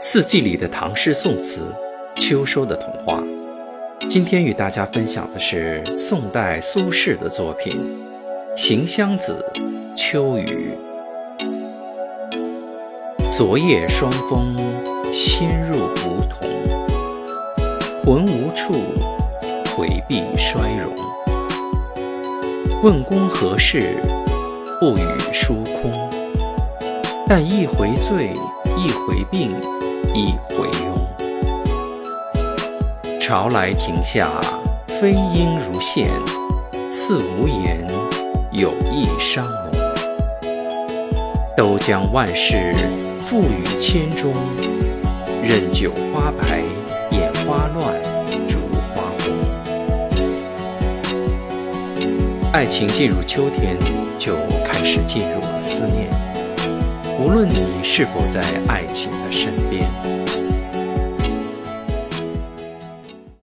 四季里的唐诗宋词，秋收的童话。今天与大家分享的是宋代苏轼的作品《行香子·秋雨》。昨夜霜风先入梧桐，魂无处，回避衰荣。问公何事？不语疏空。但一回醉，一回病，一回慵。潮来亭下，飞莺如线，似无言，有意伤浓。都将万事付与千钟，任酒花白，眼花乱，烛花红。爱情进入秋天。就开始进入了思念。无论你是否在爱情的身边。